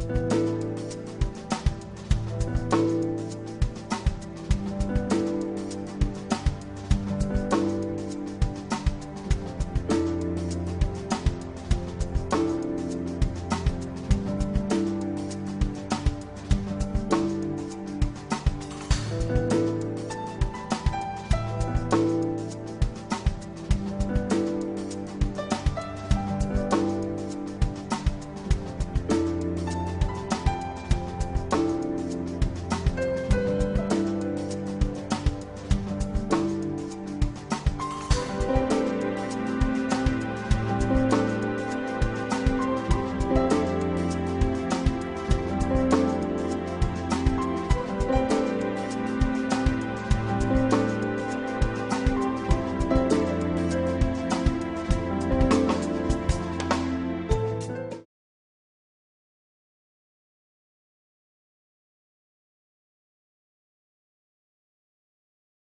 Bye.